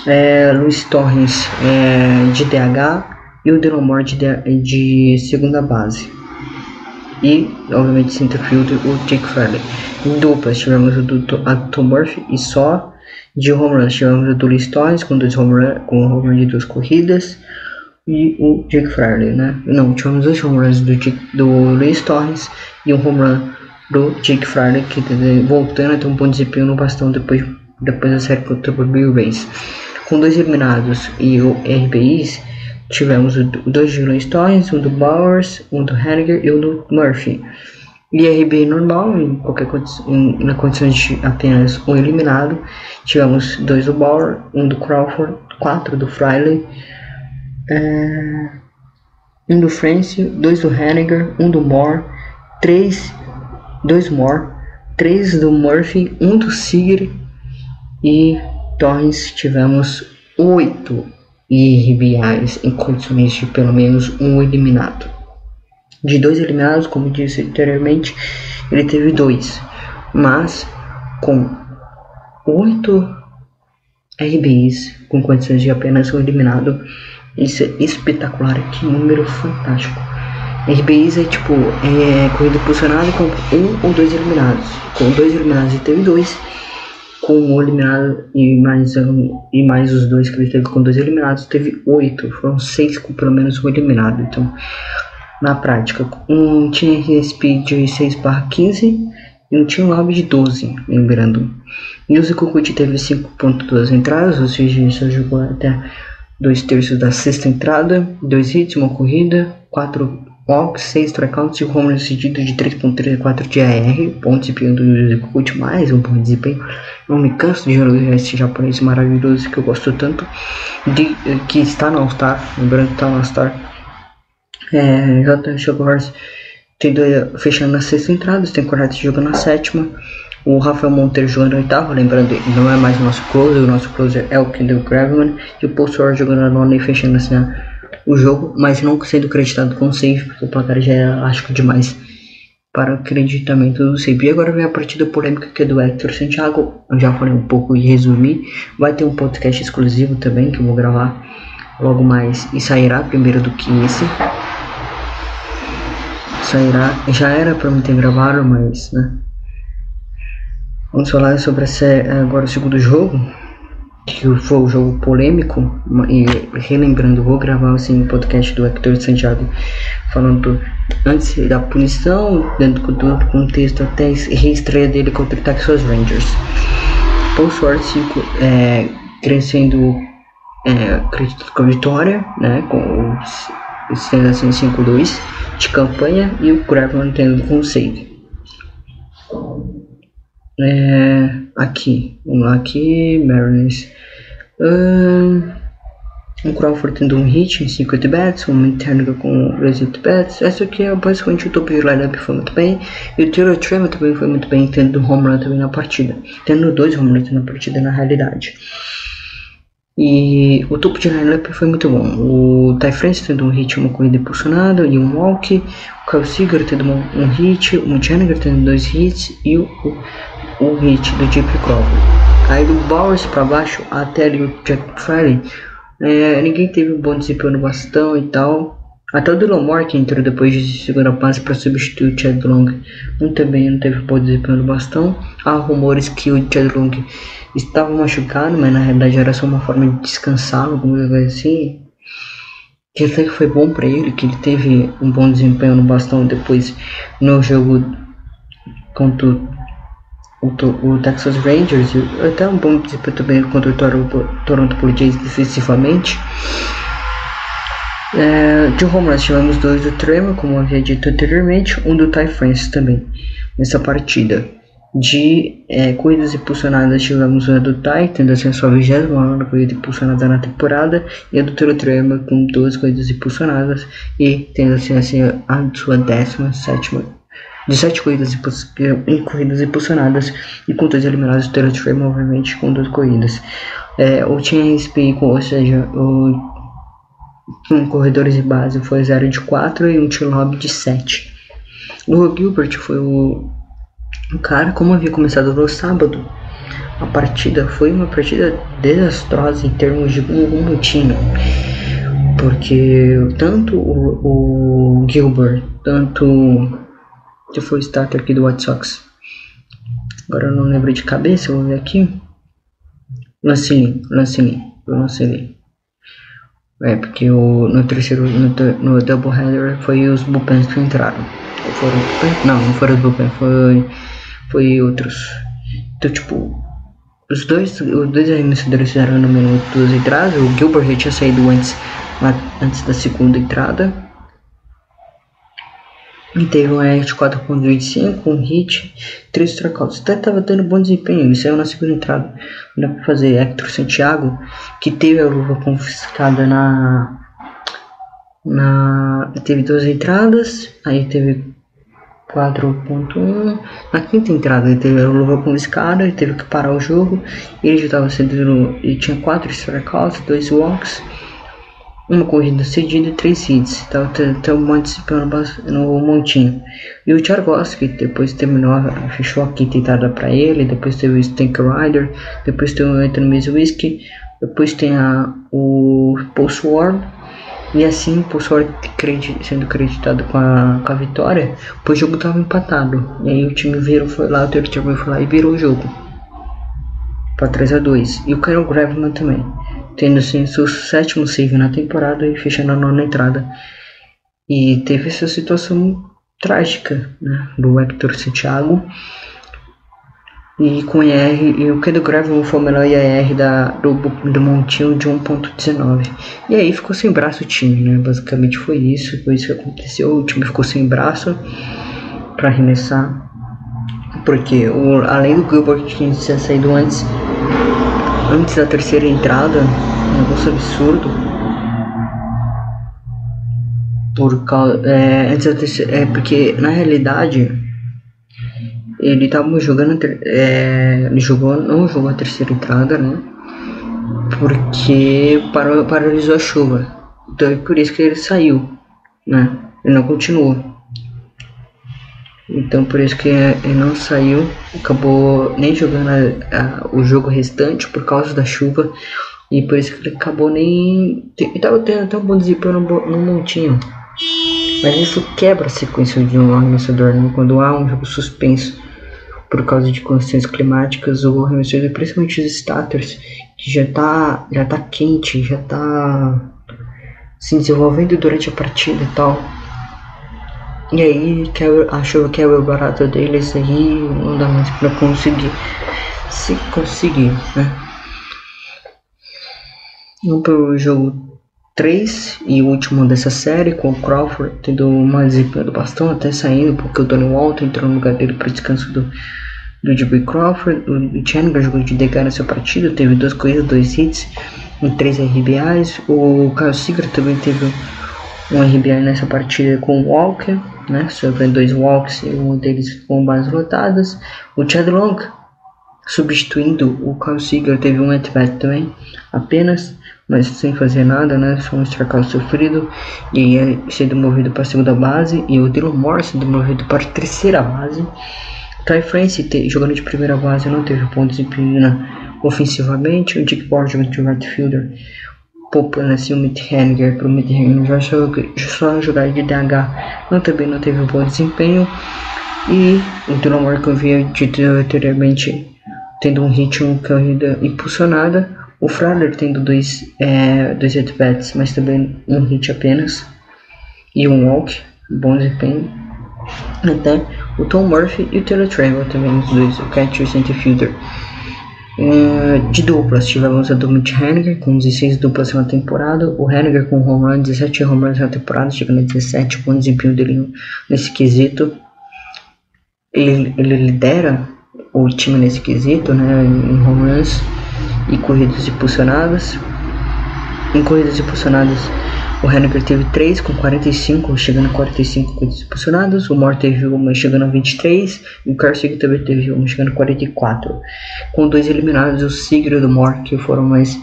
É, Luiz Torres é, de DH e o Delomore de, de segunda base. E, obviamente, centerfield, o Jake Farley. Em duplas, tivemos o do Tom Murphy e só. De home runs, tivemos o do Luiz Torres com dois home run, com home run de duas corridas. E o Jake Farley, né? Não, tivemos dois home runs do, do Luiz Torres e um home run do Jake Farley, que voltando a ter um bom desempenho no bastão depois depois da série contra o Bill Race. Com dois eliminados e o RBIs, tivemos o, dois de Stones, um do Bowers, um do Henniger e um do Murphy. E RB normal, em qualquer em, na condição de apenas um eliminado, tivemos dois do Bauer, um do Crawford, quatro do Friley, é, um do France, dois do Henniger, um do Moore, três, dois Moore, três do Murphy, um do Seager e Torres tivemos oito irribiais em condições de pelo menos um eliminado. De dois eliminados, como disse anteriormente, ele teve dois, mas com oito RBIs com condições de apenas um eliminado, isso é espetacular, que número fantástico. RBIs é tipo é corrida posicionada com um ou dois eliminados. Com dois eliminados ele teve dois com um eliminado e mais, um, e mais os dois que ele teve com dois eliminados, teve oito. Foram seis com pelo menos um eliminado. Então, na prática, um tinha RSP de 6 barra 15 e um tinha lobby de 12, lembrando. E o Zikukuchi teve 5.2 entradas, ou seja, só jogou até dois terços da sexta entrada, dois hits, uma corrida, quatro walks, 6 strikeouts e o home cedido de 3.34 de AR, bom desempenho do Zikukuchi, mais um bom desempenho. Não me canso de jogar esse japonês maravilhoso que eu gosto tanto, de, que está no All-Star, lembrando que está no All-Star. É, J. Shogors tendo, fechando na sexta entrada, tem Correto jogando na sétima. O Rafael Monteiro jogando na oitava, lembrando, não é mais o nosso closer, o nosso closer é o Kendall Graveman. E o Paul Sawyer jogando na nona e fechando assim o jogo, mas não sendo creditado com save, porque o placar já é elástico demais para o acreditamento do save. E agora vem a partida polêmica que é do Hector Santiago. Eu já falei um pouco e resumi. Vai ter um podcast exclusivo também que eu vou gravar logo mais e sairá primeiro do que esse. Sairá, já era para mim ter gravado, mas né. Vamos falar sobre esse, agora o segundo jogo que foi o jogo polêmico, e relembrando, vou gravar assim, um podcast do Hector Santiago falando antes da punição, dentro do contexto até a reestreia dele contra o Texas Rangers. Paul Schwartz é, crescendo é, com a vitória, né, com os sendo assim 5-2 de campanha e o Graveman tendo com save. É, aqui, vamos lá aqui, Mariners um, um Crawford tendo um hit em 50 bats, uma interna com 18 bats. Essa aqui é basicamente o topo de lineup foi muito bem. E o Taylor Tremor também foi muito bem, tendo um home run também na partida. Tendo dois home runs na partida na realidade. E o topo de lineup foi muito bom. O Ty France tendo um hit, uma corrida impulsionada e um walk. O Kyle Seager tendo um, um hit. O Janiger tendo dois hits. E o, o, o hit do Jeep Crawford. Aí do Bowers para baixo até ali o Jack Farley, é, ninguém teve um bom desempenho no bastão e tal. Até o Dylan que entrou depois de segunda passe para substituir o Chad Long, não também não teve bom desempenho no bastão. Há rumores que o Chad Long estava machucado, mas na realidade era só uma forma de descansar, alguma coisa assim. Que até que foi bom para ele, que ele teve um bom desempenho no bastão depois no jogo contra o, o Texas Rangers, até um bom desempenho também contra o Toronto, Toronto Blue Jays defensivamente. É, de home runs tivemos dois do Tremor, como havia dito anteriormente, um do Ty France também nessa partida. De é, corridas impulsionadas tivemos a do Ty, tendo assim a sua vigésima corrida impulsionada na temporada, e a do Toro Tremor com duas corridas impulsionadas e tendo assim a sua décima sétima de sete corridas em corridas impulsionadas e com dois eliminados o Taylor Frame obviamente com duas corridas. É, o TNSP, ou seja, o corredores de base foi 0 de 4 e um T-Lob de 7. O Gilbert foi o, o cara, como havia começado no sábado, a partida foi uma partida desastrosa em termos de um time. Porque tanto o, o Gilbert, tanto que foi o starter aqui do White Sox. Agora eu não lembro de cabeça, vou ver aqui. Lancini, Lancini, Lancini. É, porque o, no terceiro, no, no Doubleheader foi os bullpens que entraram. Foram Não, não foram os bullpens, foi, foi outros. Então, tipo, os dois, os dois arremessadores fizeram no minuto duas entradas. O Gilbert já tinha saído antes, antes da segunda entrada. Teve um ER de 4.25, um hit, 3 strikeouts. Até tava dando bom desempenho, ele saiu na segunda entrada. Dá pra fazer Hector Santiago, que teve a luva confiscada na. na teve duas entradas, aí teve 4.1. Na quinta entrada ele teve a luva confiscada, ele teve que parar o jogo. Ele já estava cedendo. Ele tinha 4 strikeouts, 2 walks uma corrida cedida e três hits. Um participando no montinho. E o Tcharkovsky depois terminou, fechou a quinta entrada para ele. Depois teve o Stank Rider. Depois tem o Anthony Mizuwiski. Depois tem a, o Post War. E assim, por sorte, sendo creditado com a, com a vitória, pois o jogo estava empatado. E aí o time virou, foi lá, o time foi lá e virou o jogo. Para 3 a 2 E o Kyle Graveman também tendo assim seu sétimo save na temporada e fechando a nona entrada. E teve essa situação trágica né, do Hector Santiago. E com IR, e o Kedo Grave foi o melhor IR da, do, do Montinho de 1.19. E aí ficou sem braço o time, né? Basicamente foi isso, foi isso que aconteceu. O time ficou sem braço para arremessar. Porque o, além do Gilbert tinha saído antes, antes da terceira entrada, um negócio absurdo. por causa é, antes da terceira, é porque na realidade ele estava jogando é, ele jogou não jogou a terceira entrada né? Porque parou, paralisou a chuva. Então é por isso que ele saiu né? Ele não continuou então por isso que ele não saiu acabou nem jogando a, a, o jogo restante por causa da chuva e por isso que ele acabou nem ele tava tendo até um bom desempenho no, no montinho mas isso quebra a sequência de um arremessador né? quando há um jogo suspenso por causa de condições climáticas, o arremessador, principalmente os starters, que já tá, já tá quente, já tá se desenvolvendo durante a partida e tal. E aí a chuva quebra o barato deles aí não dá mais pra conseguir. Se conseguir, né? Vamos pro jogo 3 e último dessa série, com o Crawford tendo uma desempenho do bastão, até saindo, porque o Tony Walton entrou no lugar dele para descanso do, do J.B. Crawford. O Chandler jogou de DK nessa partida, teve duas corridas, dois hits e três RBIs. O Kyle Seager também teve um RBI nessa partida com o Walker, né? Sofrendo dois walks e um deles com bases lotadas. O Chad Long substituindo o Kyle Seager teve um at-bat também, apenas mas sem fazer nada, né? Só um strikeout sofrido e ia sendo movido para a segunda base e o Dylan Moore sendo movido para a terceira base. Ty France jogando de primeira base não teve bom desempenho né? ofensivamente. O Dick Bord jogando de right fielder poupando assim o Mitt Henniger para o Mitt Henniger já só, só jogar de DH não, também não teve bom desempenho. E o Moore que eu havia dito anteriormente tendo um hit, uma corrida impulsionada o Frauler tendo dois, é, dois at-bats, mas também um hit apenas. E um walk, bom desempenho. Até o Tom Murphy e o Taylor Trammell também, os dois, o catcher e o center fielder. Uh, de duplas, tivemos a do Mitch Henniger com 16 duplas na temporada, o Henniger com home run, 17 home runs na temporada, chegando a 17, bom desempenho dele nesse quesito. Ele, ele lidera o time nesse quesito, né, em home runs e corridas impulsionadas. Em corridas impulsionadas, o Henniger teve 3 com 45, chegando a 45 corridas impulsionadas. O Moore teve uma chegando a 23 e o Carsick também teve uma chegando a 44. Com dois eliminados, o Sigrid e o Moore que foram mais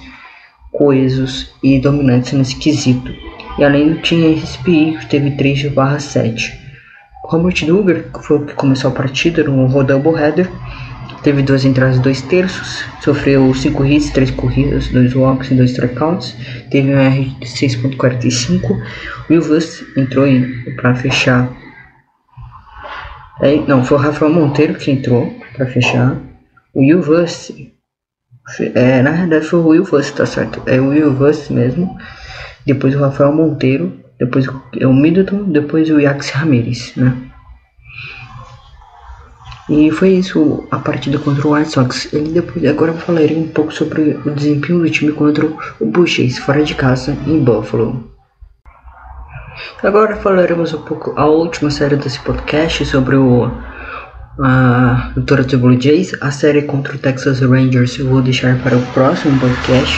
coesos e dominantes nesse quesito. E além do tinha RSPI, que teve 3 barra 7. Robert Duggar, que foi o que começou a partida no double header, Teve duas entradas dois terços, sofreu cinco hits, três corridas, dois walks e dois strikeouts. Teve um R de 6.45. Will Vust entrou para fechar. É, não, foi o Rafael Monteiro que entrou para fechar. O Will é, na verdade foi o Will tá certo? É o Will mesmo. Depois o Rafael Monteiro, depois o Middleton, depois o Yax Ramirez, né? E foi isso a partida contra o White Sox. E depois, agora falarei um pouco sobre o desempenho do time contra o Bushês fora de casa em Buffalo. Agora falaremos um pouco a última série desse podcast sobre o a Toronto Blue Jays, a série contra o Texas Rangers eu vou deixar para o próximo podcast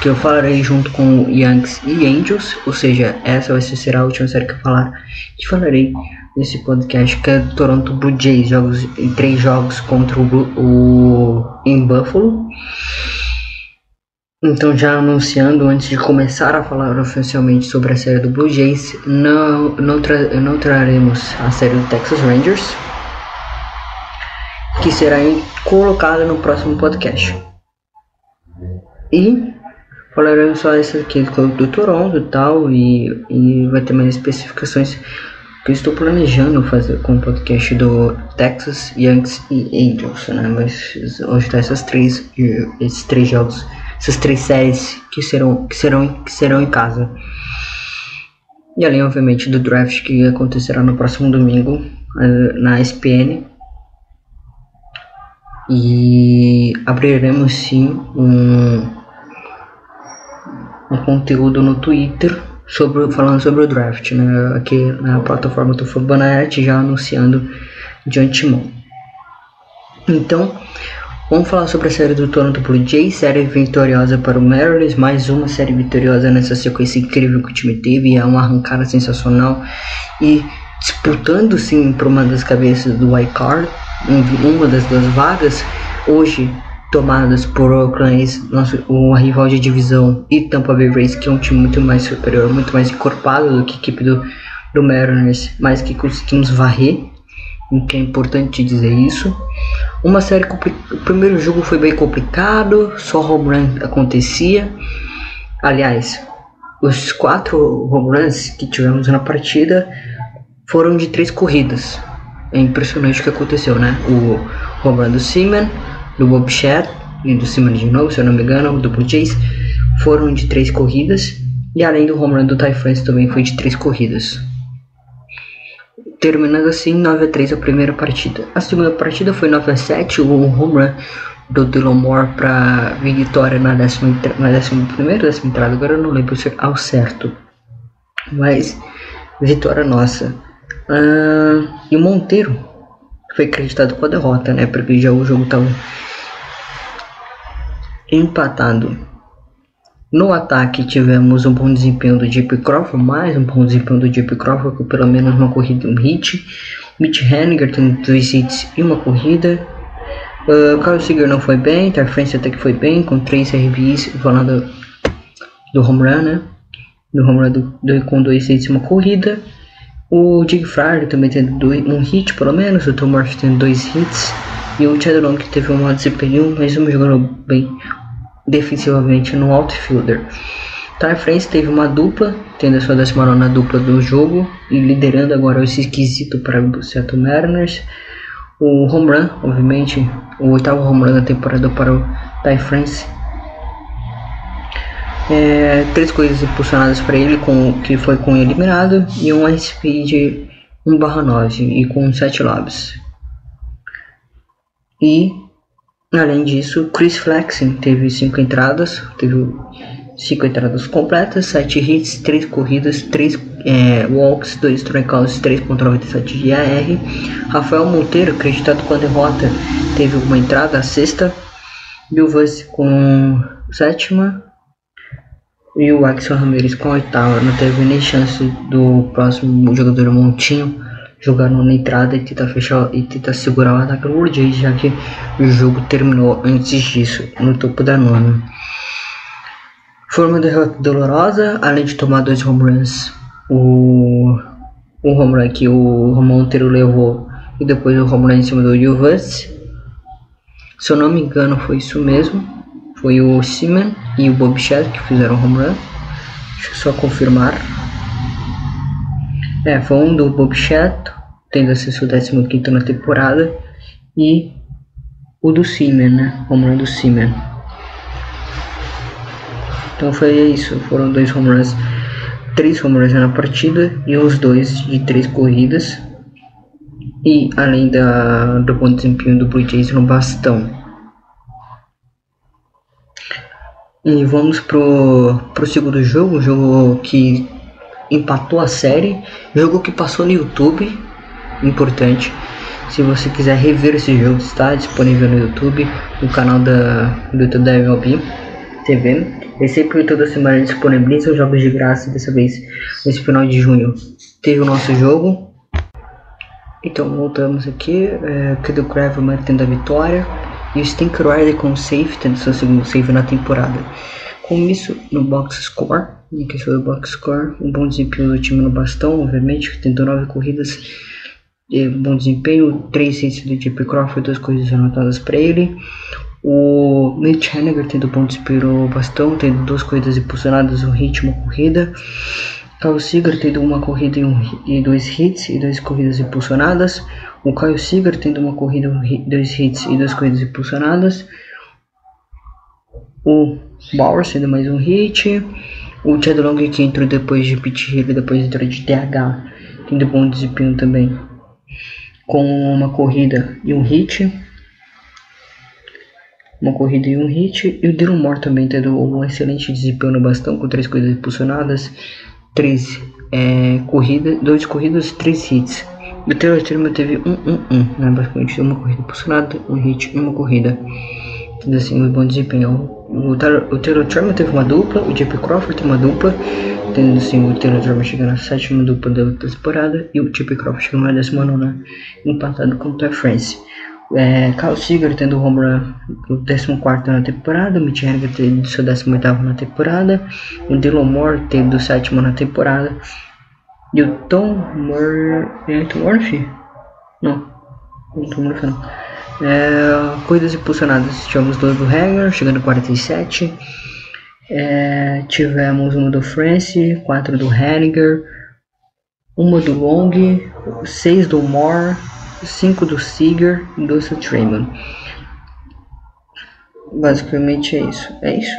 que eu falarei junto com Yankees e Angels, ou seja, essa vai ser a última série que eu falar, que falarei nesse podcast que é Toronto Blue Jays, jogos em três jogos contra o, o em Buffalo. Então já anunciando antes de começar a falar oficialmente sobre a série do Blue Jays, não não, tra não traremos a série do Texas Rangers, que será colocada no próximo podcast. E falaremos só essa aqui do Toronto e tal, e, e vai ter mais especificações eu estou planejando fazer com o podcast do Texas, Yankees e Angels, né? Mas hoje tá essas três, esses três jogos, essas três séries que serão, que serão, que serão em casa. E além, obviamente, do draft que acontecerá no próximo domingo eh, na ESPN. E abriremos sim um, um conteúdo no Twitter sobre, falando sobre o draft, né? Aqui na plataforma do Fubananet já anunciando de antemão. Então, Vamos falar sobre a série do Toronto Blue Jays, série vitoriosa para o Mariners, mais uma série vitoriosa nessa sequência incrível que o time teve, é uma arrancada sensacional e disputando sim por uma das cabeças do White Card, uma das duas vagas, hoje tomadas por Oakland nosso, o rival de divisão e Tampa Bay Rays, que é um time muito mais superior, muito mais encorpado do que a equipe do, do Mariners, mas que conseguimos varrer o que é importante dizer isso. Uma série o primeiro jogo foi bem complicado, só home run acontecia. Aliás, os quatro home runs que tivemos na partida foram de três corridas. É impressionante o que aconteceu, né? O home run do Seaman, do Bob Shed e do Seaman de novo, se eu não me engano, do Blue Jays, foram de três corridas. E além do home run do Ty France também foi de três corridas terminando assim 9 a 3 a primeira partida. A segunda partida foi 9 a 7, o home run do Dylan Moore para vitória na décima, na décima primeira, décima entrada, agora eu não lembro ao certo, mas vitória nossa. Uh, e o Monteiro foi acreditado com a derrota, né? Porque já o jogo estava empatado no ataque tivemos um bom desempenho do Jeep Crawford, mais um bom desempenho do Jeep Crawford com pelo menos uma corrida e um hit. Mitch Henniger tendo dois hits e uma corrida. Uh, Carlos Seager não foi bem, Tarfence até que foi bem, com três RBIs, falando do home run, né? Do home run do, do, com dois hits e uma corrida. O Jig Fryer também tendo dois, um hit pelo menos, o Tom Murphy tendo dois hits. E o Chad Long teve um desempenho, mas um jogando bem defensivamente no outfielder. Ty France teve uma dupla, tendo a sua 19 dupla do jogo e liderando agora esse esquisito para o Seattle Mariners. O home run, obviamente, o oitavo home run da temporada para o Ty France. É, três coisas impulsionadas para ele, com, que foi com eliminado, e um speed 1/9 e com 7 lobs. E Além disso, Chris Flexen teve 5 entradas, teve 5 entradas completas, 7 hits, 3 corridas, 3 é, walks, 2 strikeouts, 3.97 de AR. Rafael Monteiro, acreditado com a derrota, teve uma entrada, a sexta. Bilvas com sétima. E o Axel Ramirez com a oitava. Não teve nem chance do próximo jogador Montinho jogando na entrada e tentar fechar e tentar segurar o ataque do Jays, já que o jogo terminou antes disso, no topo da nona. Foi uma derrota dolorosa, além de tomar dois home runs. O, o home run que o Monteiro levou e depois o home run em cima do Juvas. Se eu não me engano, foi isso mesmo. Foi o Seaman e o Bob Shedd que fizeram home run. Deixa eu só confirmar. É, foi um do Bob Chat, tendo acesso ao 15 na temporada, e o do Seaman, né? Home run do Seaman. Então foi isso, foram dois home runs, três home runs na partida e os dois de três corridas. E além da, do bom desempenho do Blue Jays no bastão. E vamos pro, pro segundo jogo, jogo que empatou a série. Jogo que passou no YouTube, importante. Se você quiser rever esse jogo, está disponível no YouTube, no canal da, do YouTube da MLB TV. E sempre toda semana disponibiliza os jogos de graça. Dessa vez, nesse final de junho, teve o nosso jogo. Então, voltamos aqui. É, Kedo Craven mantendo a vitória. E o Stink Rider com safe, tendo seu segundo save na temporada. Com isso, no box score, em questão do box score, um bom desempenho do time no bastão, obviamente, que tentou nove corridas, bom desempenho, três hits do Jeep Crawford, duas corridas anotadas para ele. O Mitch Henniger tendo bom desempenho no bastão, tendo duas corridas impulsionadas, um hit uma corrida. Kyle Seager tendo uma corrida e, um, e dois hits e duas corridas impulsionadas. O Kyle Seager tendo uma corrida, dois hits e duas corridas impulsionadas. O Bauer sendo mais um hit. O Chad Long que entrou depois de Pit Hill, depois entrou de TH, tendo bom desempenho também. Com uma corrida e um hit. Uma corrida e um hit. E o Dylan Moore também tendo um excelente desempenho no bastão, com três corridas impulsionadas, três é, corridas, dois corridas, três hits O Taylor Trammell teve 1-1-1, né? Basicamente uma corrida posicionada, um hit e uma corrida. Tendo assim, um bom desempenho. O, o Taylor Trammell teve uma dupla, o JP Crawford teve uma dupla, tendo assim, o Taylor Trammell chegando na sétima dupla da temporada e o JP Crawford chegando na décima nona, empatado com o Ty France. É, Carl Seager tendo o home run no 14 na temporada, o Mitch Henniger tendo seu 18 na temporada, o Dylan Moore tendo o sétimo na temporada, e o Tom Mur... É Tom Murphy? Não, não Tom Murphy não. É, impulsionadas, tivemos dois do Hanger, chegando a 47. É, tivemos uma do France, quatro do Henniger, uma do Long, seis do Moore, 5 do Seager e 2 do Trayman. Basicamente é isso. É isso.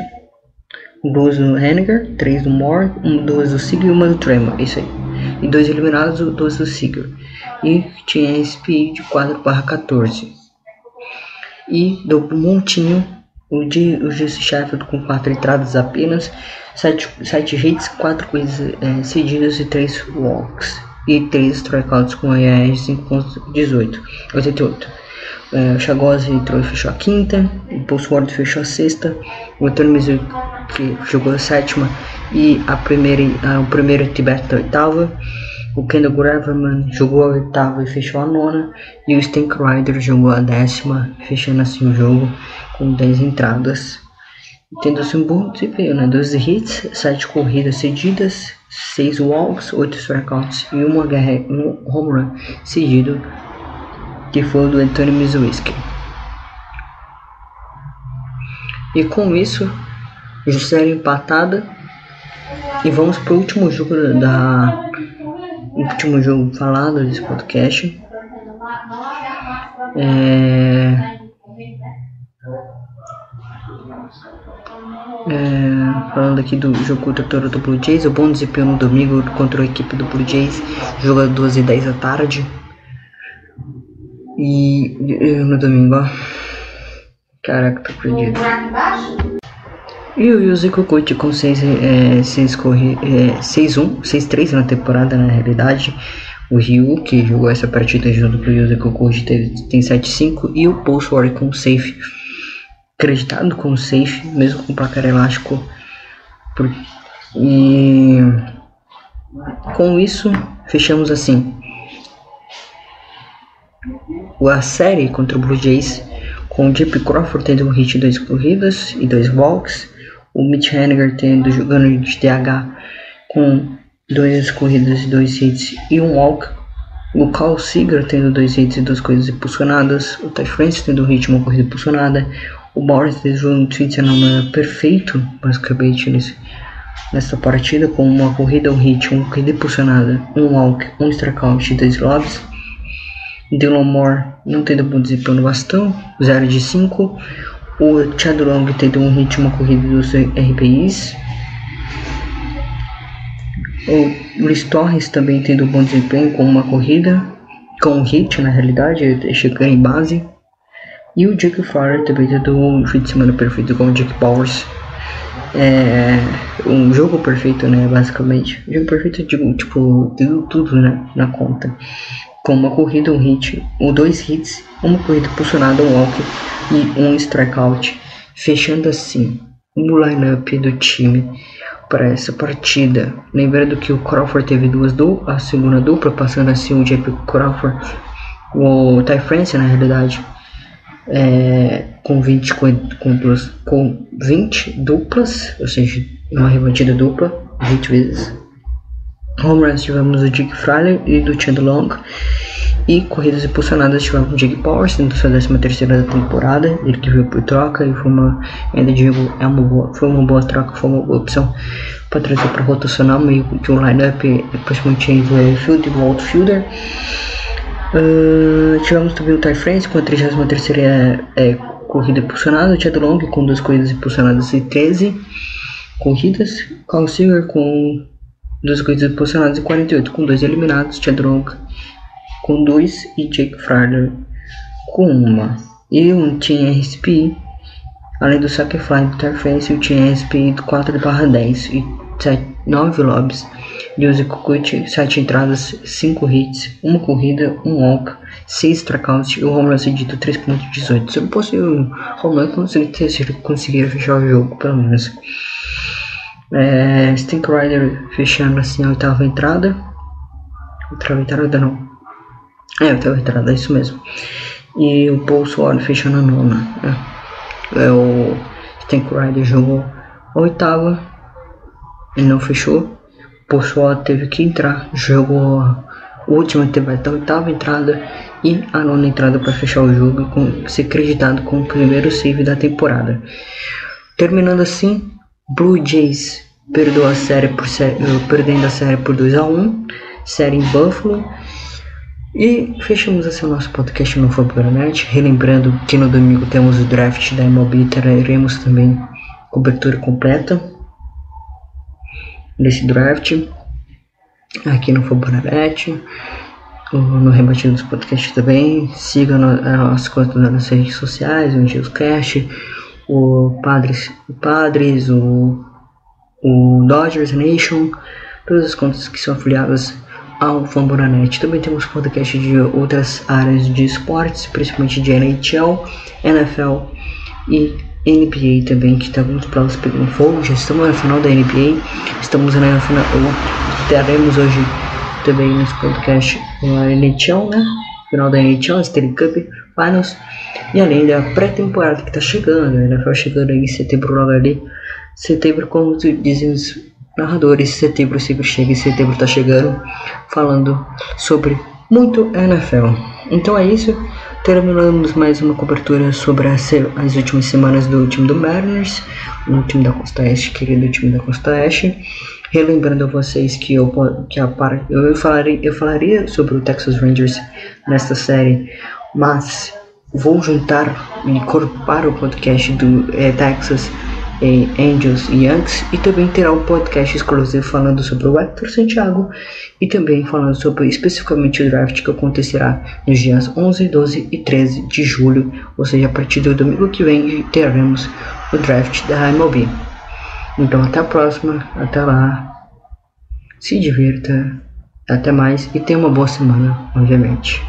2 do Henniger, 3 do Moore, 2 do Seager e 1 do Trayman. É isso aí. E 2 eliminados, 2 do Seager. E tinha SPI de 4 barra 14. E do montinho, o de o Jesse Sheffield com 4 entradas apenas, 7, 7 hits, 4 coisas é, cedidas e 3 walks e 3 strikeouts com ER 5.18, 88. É, o Chagose entrou e fechou a quinta, o Pulsword fechou a sexta, o Antônio Mizu que jogou a sétima e a primeira, a, o primeiro Tibete a oitava. O Kendall Graverman jogou a oitava e fechou a nona. E o Stank Rider jogou a décima, fechando assim o jogo com 10 entradas. Tendo assim um bom desempenho, né? 12 hits, 7 corridas cedidas, 6 walks, 8 strikeouts e uma guerra, um home run seguido, que foi o do Anthony Mizuiski. E com isso, série empatada. E vamos para o último jogo da. Último jogo falado desse podcast. É, É, falando aqui do jogo contra o Toronto Blue Jays, o bom desempenho no domingo contra a equipe do Blue Jays, jogo às 2 e 10 da tarde. E no domingo, ó. Caraca, tô perdido. E o Yuzi Kokuchi com 6 é, seis corri é, 6-1, 6-3 na temporada na realidade. O Ryu, que jogou essa partida junto com o Yuzi Kokuchi, tem 7-5. E o Pulse War com safe acreditado com safe, mesmo com placar elástico. E com isso, fechamos assim a série contra o Blue Jays com o Jeep Crawford tendo um hit, dois corridas e dois walks, o Mitch Henniger tendo jogando de DH com duas corridas e dois hits e um walk, o Carl Seager tendo dois hits e duas corridas impulsionadas, o Ty France tendo um e uma corrida impulsionada, o Boris fez um Twitterman perfeito, basicamente, nesse, nessa partida, com uma corrida, um hit, uma corrida impulsionada, um walk, um strikeout e dois lobs. Dylan Moore não tendo bom desempenho no bastão, 0 de 5. O Chad Long tendo um hit, uma corrida dos RBIs. O Luis Torres também tendo bom desempenho com uma corrida, com um hit na realidade, chegando em base. E o Jake Fowler também tendo um fim de semana perfeito com o Jake Powers. É um jogo perfeito, né? Basicamente. Um jogo perfeito, digo, tipo, deu tudo né, na conta. Com uma corrida, um hit, ou dois hits, uma corrida posicionada, um walk e um strikeout. Fechando assim o lineup do time para essa partida. Lembrando que o Crawford teve duas duplas, a segunda dupla, passando assim o Jake Crawford, o Ty France na realidade é, com 20 com, com 20 duplas, ou seja, uma rebatida dupla, 20 vezes. Home runs tivemos o Jake Fryer e do Chad Long. E corridas impulsionadas tivemos Jake Powers, sendo sua 13 terceira da temporada. Ele que veio por troca e foi uma, ainda digo, é uma boa, foi uma boa troca, foi uma boa opção para trazer para rotacionar meio que um lineup, principalmente entre o field e o outfielder. Uh, tivemos também o Ty France com a 33 é, é, corrida impulsionada, o Chad Long com duas corridas impulsionadas e 13 corridas, Carl Silver com duas corridas impulsionadas e 48, com dois eliminados, Chad Long com dois e Jake Fryer com uma. E um Team RSP, além do Sacrifice France, o Team RSP 4 barra 10 e 7, 9 lobbies Jose Kikuchi, 7 entradas, 5 hits, 1 corrida, 1 walk, 6 strikeouts e o home run cedido 3.18. Se eu fosse o home run, se ele conseguir fechar o jogo, pelo menos. É, Stink Rider fechando assim a oitava entrada. Oitava entrada não. É, oitava entrada, é isso mesmo. E o Paul Sword fechando a nona. É, é o Stink Rider jogou a oitava. Ele não fechou. O Paul Sword teve que entrar. Jogou a última, teve a oitava entrada e a nona entrada para fechar o jogo com ser acreditado com o primeiro save da temporada. Terminando assim, Blue Jays perdeu a série por eh, perdendo a série por 2 a 1 série em Buffalo. E fechamos assim o nosso podcast no Fabornet. Relembrando que no domingo temos o draft da MLB, teremos também cobertura completa desse draft aqui no Fabornet. No Rebatido dos Podcasts também. Siga as contas nas redes sociais, o Geoscast o Padres, o Padres, o, o Dodgers Nation, todas as contas que são afiliadas ao Fambonanet. Também temos podcast de outras áreas de esportes, principalmente de NHL, NFL e NBA também, que está muito provas pegando fogo. Já estamos na final da NBA, estamos na final, teremos hoje também nesse podcast a NHL, né? Final da NHL, Stanley Cup Finals. E além da pré-temporada que está chegando, né? NFL chegando aí em setembro logo ali. Setembro, como dizem os narradores, setembro sempre chega e setembro está chegando, falando sobre muito NFL. Então é isso. Terminamos mais uma cobertura sobre as, as últimas semanas do time do Mariners, o time da Costa Oeste, querido time da Costa Oeste. Relembrando a vocês que eu, que a, eu, falaria, eu falaria sobre o Texas Rangers nesta série, mas vou juntar e incorporar o podcast do é, Texas é, Angels e Yankees e também terá um podcast exclusivo falando sobre o Hector Santiago e também falando sobre especificamente o draft que acontecerá nos dias 11, 12 e 13 de julho, ou seja, a partir do domingo que vem teremos o draft da MLB. Então até a próxima, até lá, se divirta, até mais e tenha uma boa semana, obviamente.